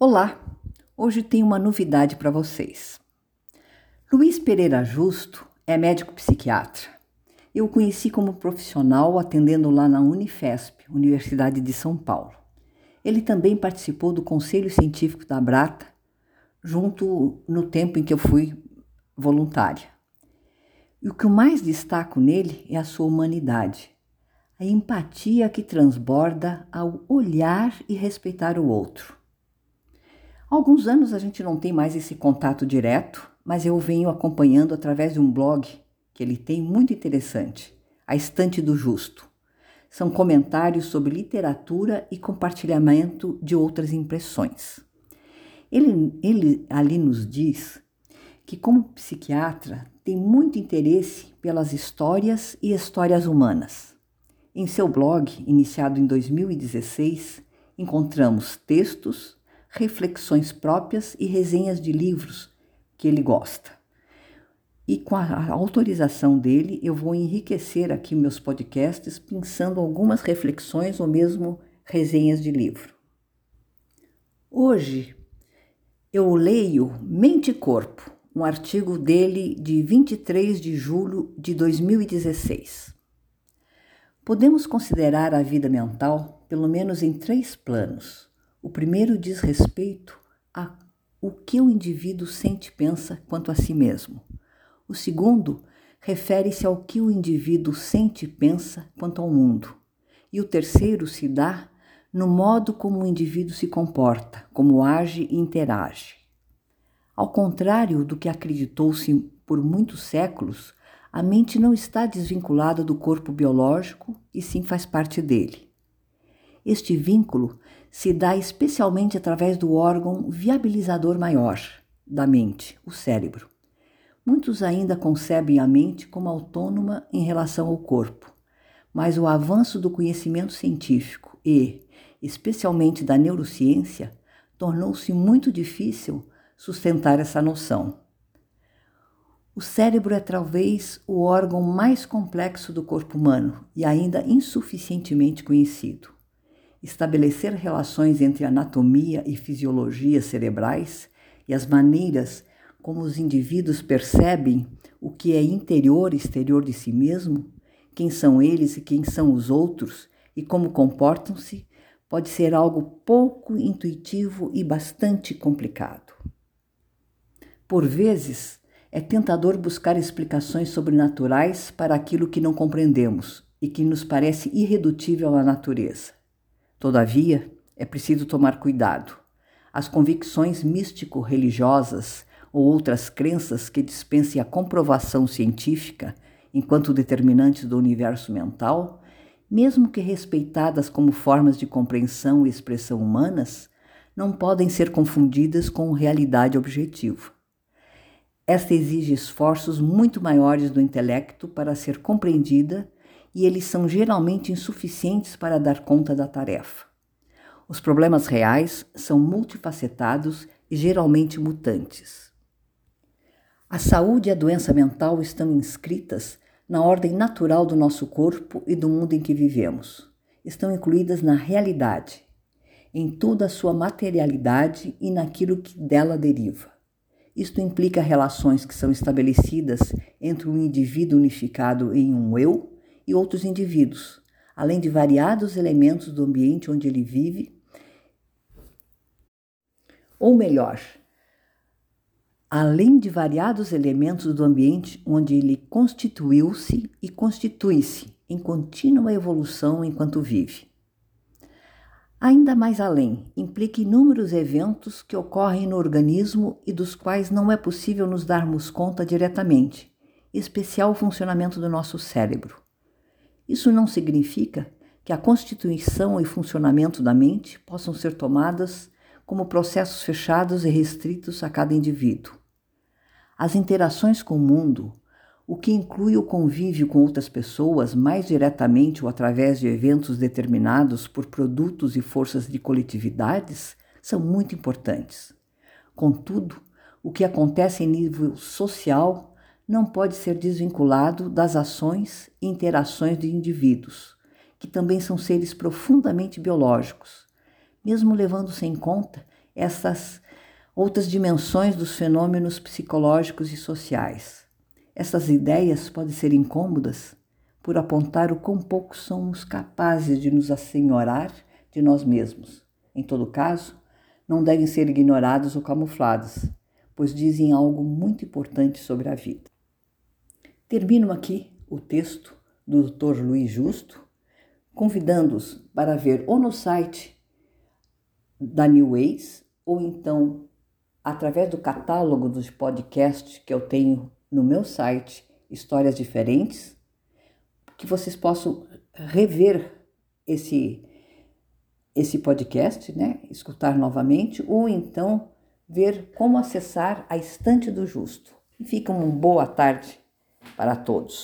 Olá! Hoje tenho uma novidade para vocês. Luiz Pereira Justo é médico psiquiatra. Eu o conheci como profissional atendendo lá na Unifesp, Universidade de São Paulo. Ele também participou do Conselho Científico da Brata, junto no tempo em que eu fui voluntária. E o que eu mais destaco nele é a sua humanidade, a empatia que transborda ao olhar e respeitar o outro. Há alguns anos a gente não tem mais esse contato direto, mas eu venho acompanhando através de um blog que ele tem muito interessante, A Estante do Justo. São comentários sobre literatura e compartilhamento de outras impressões. Ele, ele ali nos diz que, como psiquiatra, tem muito interesse pelas histórias e histórias humanas. Em seu blog, iniciado em 2016, encontramos textos, reflexões próprias e resenhas de livros que ele gosta. E com a autorização dele, eu vou enriquecer aqui meus podcasts pensando algumas reflexões ou mesmo resenhas de livro. Hoje eu leio Mente e Corpo, um artigo dele de 23 de julho de 2016. Podemos considerar a vida mental pelo menos em três planos o primeiro diz respeito a o que o indivíduo sente e pensa quanto a si mesmo. O segundo refere-se ao que o indivíduo sente e pensa quanto ao mundo. E o terceiro se dá no modo como o indivíduo se comporta, como age e interage. Ao contrário do que acreditou-se por muitos séculos, a mente não está desvinculada do corpo biológico e sim faz parte dele. Este vínculo se dá especialmente através do órgão viabilizador maior da mente, o cérebro. Muitos ainda concebem a mente como autônoma em relação ao corpo, mas o avanço do conhecimento científico e, especialmente da neurociência, tornou-se muito difícil sustentar essa noção. O cérebro é talvez o órgão mais complexo do corpo humano e ainda insuficientemente conhecido estabelecer relações entre anatomia e fisiologia cerebrais e as maneiras como os indivíduos percebem o que é interior e exterior de si mesmo, quem são eles e quem são os outros e como comportam-se, pode ser algo pouco intuitivo e bastante complicado. Por vezes, é tentador buscar explicações sobrenaturais para aquilo que não compreendemos e que nos parece irredutível à natureza. Todavia, é preciso tomar cuidado. As convicções místico-religiosas ou outras crenças que dispensem a comprovação científica enquanto determinantes do universo mental, mesmo que respeitadas como formas de compreensão e expressão humanas, não podem ser confundidas com realidade objetiva. Esta exige esforços muito maiores do intelecto para ser compreendida e eles são geralmente insuficientes para dar conta da tarefa. Os problemas reais são multifacetados e geralmente mutantes. A saúde e a doença mental estão inscritas na ordem natural do nosso corpo e do mundo em que vivemos. Estão incluídas na realidade, em toda a sua materialidade e naquilo que dela deriva. Isto implica relações que são estabelecidas entre um indivíduo unificado em um eu e outros indivíduos, além de variados elementos do ambiente onde ele vive. Ou melhor, além de variados elementos do ambiente onde ele constituiu-se e constitui-se em contínua evolução enquanto vive. Ainda mais além, implica inúmeros eventos que ocorrem no organismo e dos quais não é possível nos darmos conta diretamente, especial o funcionamento do nosso cérebro. Isso não significa que a constituição e funcionamento da mente possam ser tomadas como processos fechados e restritos a cada indivíduo. As interações com o mundo, o que inclui o convívio com outras pessoas mais diretamente ou através de eventos determinados por produtos e forças de coletividades, são muito importantes. Contudo, o que acontece em nível social não pode ser desvinculado das ações e interações de indivíduos, que também são seres profundamente biológicos, mesmo levando-se em conta essas outras dimensões dos fenômenos psicológicos e sociais. Essas ideias podem ser incômodas por apontar o quão pouco somos capazes de nos assenhorar de nós mesmos. Em todo caso, não devem ser ignorados ou camuflados, pois dizem algo muito importante sobre a vida. Termino aqui o texto do Dr. Luiz Justo, convidando-os para ver ou no site da New Ways ou então através do catálogo dos podcasts que eu tenho no meu site Histórias Diferentes, que vocês possam rever esse esse podcast, né? Escutar novamente ou então ver como acessar a estante do justo. Fica uma boa tarde para todos.